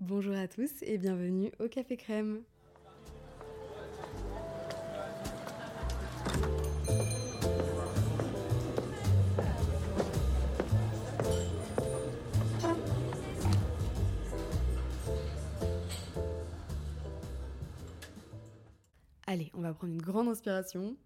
Bonjour à tous et bienvenue au Café Crème. Allez, on va prendre une grande inspiration.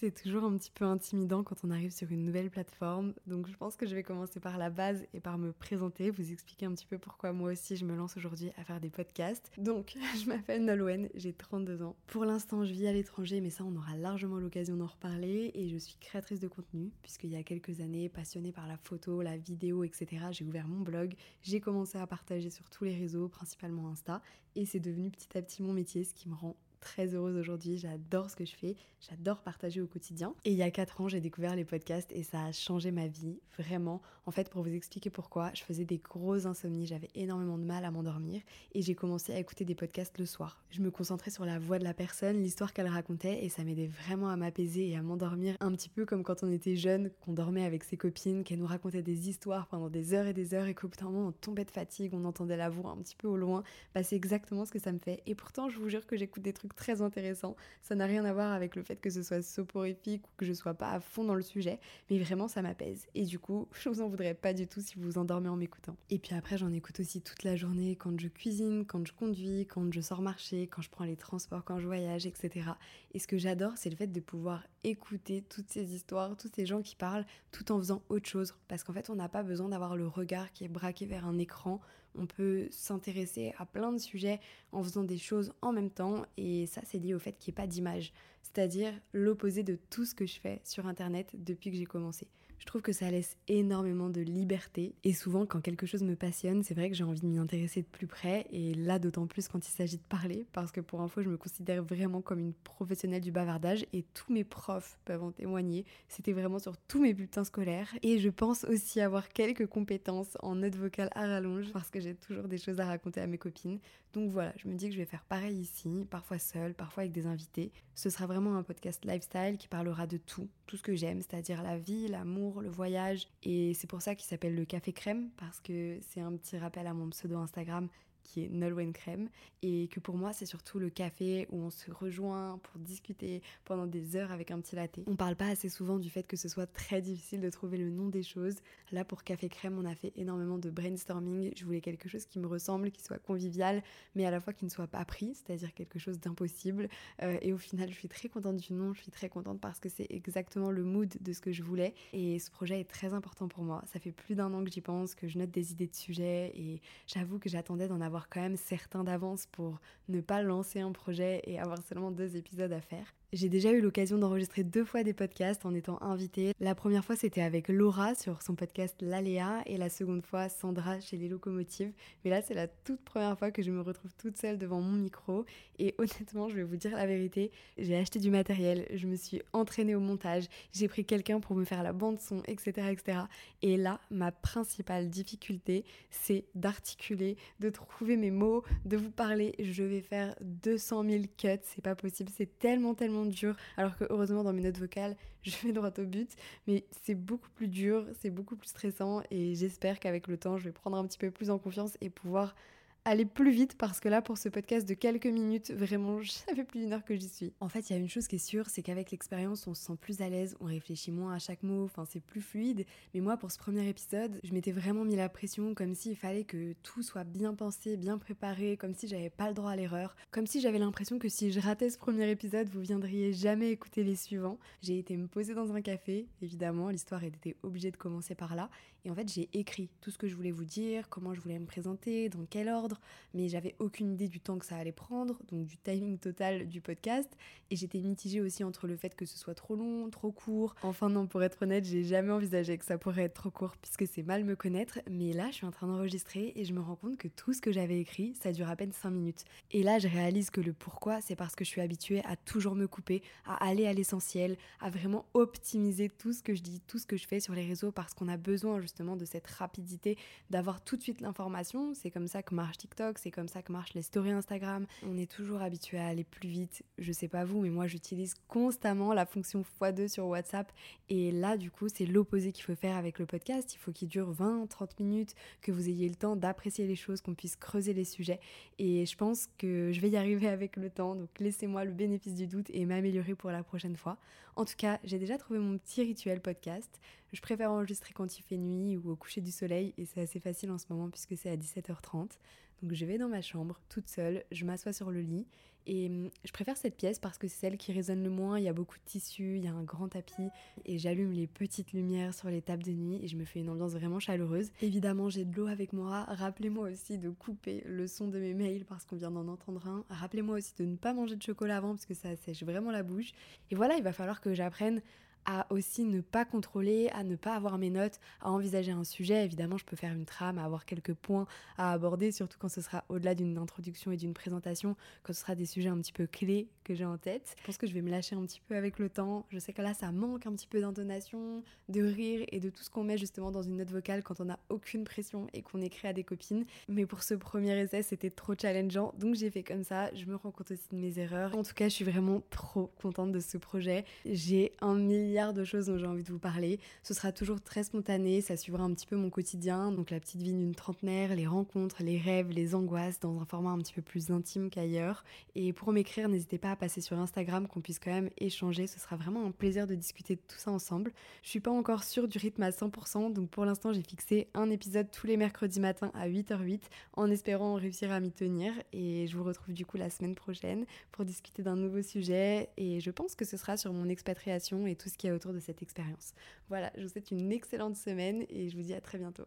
C'est toujours un petit peu intimidant quand on arrive sur une nouvelle plateforme, donc je pense que je vais commencer par la base et par me présenter, vous expliquer un petit peu pourquoi moi aussi je me lance aujourd'hui à faire des podcasts. Donc, je m'appelle Nolwenn, j'ai 32 ans. Pour l'instant, je vis à l'étranger, mais ça, on aura largement l'occasion d'en reparler, et je suis créatrice de contenu, puisqu'il y a quelques années, passionnée par la photo, la vidéo, etc., j'ai ouvert mon blog, j'ai commencé à partager sur tous les réseaux, principalement Insta, et c'est devenu petit à petit mon métier, ce qui me rend très heureuse aujourd'hui, j'adore ce que je fais, j'adore partager au quotidien. Et il y a 4 ans, j'ai découvert les podcasts et ça a changé ma vie, vraiment. En fait, pour vous expliquer pourquoi, je faisais des grosses insomnies, j'avais énormément de mal à m'endormir et j'ai commencé à écouter des podcasts le soir. Je me concentrais sur la voix de la personne, l'histoire qu'elle racontait et ça m'aidait vraiment à m'apaiser et à m'endormir un petit peu comme quand on était jeune, qu'on dormait avec ses copines, qu'elle nous racontait des histoires pendant des heures et des heures et qu'au bout d'un moment on tombait de fatigue, on entendait la voix un petit peu au loin. Bah, c'est exactement ce que ça me fait. Et pourtant, je vous jure que j'écoute des trucs très intéressant. Ça n'a rien à voir avec le fait que ce soit soporifique ou que je sois pas à fond dans le sujet, mais vraiment ça m'apaise. Et du coup, je vous en voudrais pas du tout si vous vous endormez en m'écoutant. Et puis après, j'en écoute aussi toute la journée quand je cuisine, quand je conduis, quand je sors marcher, quand je prends les transports, quand je voyage, etc. Et ce que j'adore, c'est le fait de pouvoir écouter toutes ces histoires, tous ces gens qui parlent, tout en faisant autre chose. Parce qu'en fait, on n'a pas besoin d'avoir le regard qui est braqué vers un écran on peut s'intéresser à plein de sujets en faisant des choses en même temps et ça c'est lié au fait qu'il n'y ait pas d'image, c'est-à-dire l'opposé de tout ce que je fais sur Internet depuis que j'ai commencé. Je trouve que ça laisse énormément de liberté. Et souvent quand quelque chose me passionne, c'est vrai que j'ai envie de m'y intéresser de plus près. Et là d'autant plus quand il s'agit de parler. Parce que pour info je me considère vraiment comme une professionnelle du bavardage. Et tous mes profs peuvent en témoigner. C'était vraiment sur tous mes bulletins scolaires. Et je pense aussi avoir quelques compétences en note vocale à rallonge. Parce que j'ai toujours des choses à raconter à mes copines. Donc voilà, je me dis que je vais faire pareil ici, parfois seule, parfois avec des invités. Ce sera vraiment un podcast lifestyle qui parlera de tout, tout ce que j'aime, c'est-à-dire la vie, l'amour, le voyage. Et c'est pour ça qu'il s'appelle le café crème, parce que c'est un petit rappel à mon pseudo Instagram qui est Nolwenn Crème, et que pour moi c'est surtout le café où on se rejoint pour discuter pendant des heures avec un petit latte. On parle pas assez souvent du fait que ce soit très difficile de trouver le nom des choses. Là pour Café Crème on a fait énormément de brainstorming, je voulais quelque chose qui me ressemble, qui soit convivial, mais à la fois qui ne soit pas pris, c'est-à-dire quelque chose d'impossible. Euh, et au final je suis très contente du nom, je suis très contente parce que c'est exactement le mood de ce que je voulais, et ce projet est très important pour moi. Ça fait plus d'un an que j'y pense, que je note des idées de sujets, et j'avoue que j'attendais d'en avoir quand même certains d'avance pour ne pas lancer un projet et avoir seulement deux épisodes à faire. J'ai déjà eu l'occasion d'enregistrer deux fois des podcasts en étant invitée. La première fois, c'était avec Laura sur son podcast L'Aléa et la seconde fois, Sandra chez Les Locomotives. Mais là, c'est la toute première fois que je me retrouve toute seule devant mon micro. Et honnêtement, je vais vous dire la vérité, j'ai acheté du matériel, je me suis entraînée au montage, j'ai pris quelqu'un pour me faire la bande son, etc., etc. Et là, ma principale difficulté, c'est d'articuler, de trouver mes mots, de vous parler. Je vais faire 200 000 cuts, c'est pas possible, c'est tellement, tellement dur. Alors que heureusement, dans mes notes vocales, je vais droit au but. Mais c'est beaucoup plus dur, c'est beaucoup plus stressant. Et j'espère qu'avec le temps, je vais prendre un petit peu plus en confiance et pouvoir aller plus vite parce que là, pour ce podcast de quelques minutes, vraiment, ça fait plus d'une heure que j'y suis. En fait, il y a une chose qui est sûre, c'est qu'avec l'expérience, on se sent plus à l'aise, on réfléchit moins à chaque mot, enfin, c'est plus fluide. Mais moi, pour ce premier épisode, je m'étais vraiment mis la pression comme s'il fallait que tout soit bien pensé, bien préparé, comme si j'avais pas le droit à l'erreur, comme si j'avais l'impression que si je ratais ce premier épisode, vous viendriez jamais écouter les suivants. J'ai été me poser dans un café, évidemment, l'histoire était obligée de commencer par là. Et en fait, j'ai écrit tout ce que je voulais vous dire, comment je voulais me présenter, dans quel ordre mais j'avais aucune idée du temps que ça allait prendre, donc du timing total du podcast. Et j'étais mitigée aussi entre le fait que ce soit trop long, trop court. Enfin non, pour être honnête, j'ai jamais envisagé que ça pourrait être trop court puisque c'est mal me connaître. Mais là, je suis en train d'enregistrer et je me rends compte que tout ce que j'avais écrit, ça dure à peine 5 minutes. Et là, je réalise que le pourquoi, c'est parce que je suis habituée à toujours me couper, à aller à l'essentiel, à vraiment optimiser tout ce que je dis, tout ce que je fais sur les réseaux parce qu'on a besoin justement de cette rapidité, d'avoir tout de suite l'information. C'est comme ça que marche TikTok, c'est comme ça que marchent les stories Instagram. On est toujours habitué à aller plus vite. Je sais pas vous, mais moi j'utilise constamment la fonction x2 sur WhatsApp. Et là, du coup, c'est l'opposé qu'il faut faire avec le podcast. Il faut qu'il dure 20-30 minutes, que vous ayez le temps d'apprécier les choses, qu'on puisse creuser les sujets. Et je pense que je vais y arriver avec le temps. Donc laissez-moi le bénéfice du doute et m'améliorer pour la prochaine fois. En tout cas, j'ai déjà trouvé mon petit rituel podcast. Je préfère enregistrer quand il fait nuit ou au coucher du soleil et c'est assez facile en ce moment puisque c'est à 17h30. Donc je vais dans ma chambre toute seule, je m'assois sur le lit et hum, je préfère cette pièce parce que c'est celle qui résonne le moins. Il y a beaucoup de tissus, il y a un grand tapis et j'allume les petites lumières sur les tables de nuit et je me fais une ambiance vraiment chaleureuse. Évidemment, j'ai de l'eau avec moi. Rappelez-moi aussi de couper le son de mes mails parce qu'on vient d'en entendre un. Rappelez-moi aussi de ne pas manger de chocolat avant parce que ça sèche vraiment la bouche. Et voilà, il va falloir que j'apprenne à aussi ne pas contrôler, à ne pas avoir mes notes, à envisager un sujet. Évidemment, je peux faire une trame, à avoir quelques points à aborder, surtout quand ce sera au-delà d'une introduction et d'une présentation, quand ce sera des sujets un petit peu clés que j'ai en tête. Je pense que je vais me lâcher un petit peu avec le temps. Je sais que là, ça manque un petit peu d'intonation, de rire et de tout ce qu'on met justement dans une note vocale quand on n'a aucune pression et qu'on écrit à des copines. Mais pour ce premier essai, c'était trop challengeant, donc j'ai fait comme ça. Je me rends compte aussi de mes erreurs. En tout cas, je suis vraiment trop contente de ce projet. J'ai un de choses dont j'ai envie de vous parler. Ce sera toujours très spontané, ça suivra un petit peu mon quotidien, donc la petite vie d'une trentenaire, les rencontres, les rêves, les angoisses, dans un format un petit peu plus intime qu'ailleurs. Et pour m'écrire, n'hésitez pas à passer sur Instagram, qu'on puisse quand même échanger. Ce sera vraiment un plaisir de discuter de tout ça ensemble. Je suis pas encore sûre du rythme à 100%, donc pour l'instant j'ai fixé un épisode tous les mercredis matins à 8h08, en espérant réussir à m'y tenir. Et je vous retrouve du coup la semaine prochaine pour discuter d'un nouveau sujet. Et je pense que ce sera sur mon expatriation et tout ce autour de cette expérience. Voilà, je vous souhaite une excellente semaine et je vous dis à très bientôt.